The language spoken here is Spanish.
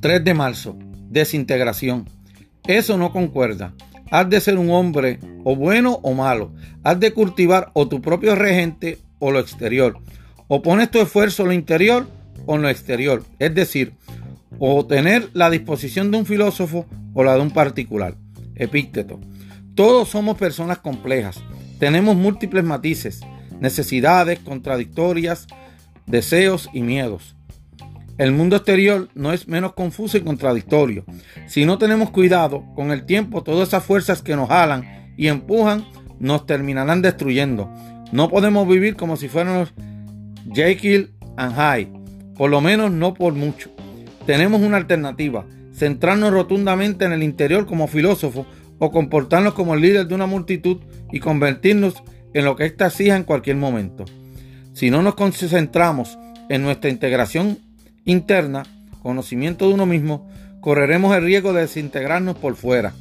3 de marzo. Desintegración. Eso no concuerda. Has de ser un hombre o bueno o malo. Has de cultivar o tu propio regente o lo exterior. O pones tu esfuerzo en lo interior o en lo exterior. Es decir, o tener la disposición de un filósofo o la de un particular. Epícteto. Todos somos personas complejas. Tenemos múltiples matices, necesidades contradictorias, deseos y miedos. El mundo exterior no es menos confuso y contradictorio. Si no tenemos cuidado, con el tiempo todas esas fuerzas que nos jalan y empujan nos terminarán destruyendo. No podemos vivir como si fuéramos Jekyll and Hyde, por lo menos no por mucho. Tenemos una alternativa, centrarnos rotundamente en el interior como filósofo o comportarnos como el líder de una multitud y convertirnos en lo que ésta exija en cualquier momento. Si no nos concentramos en nuestra integración interna, conocimiento de uno mismo, correremos el riesgo de desintegrarnos por fuera.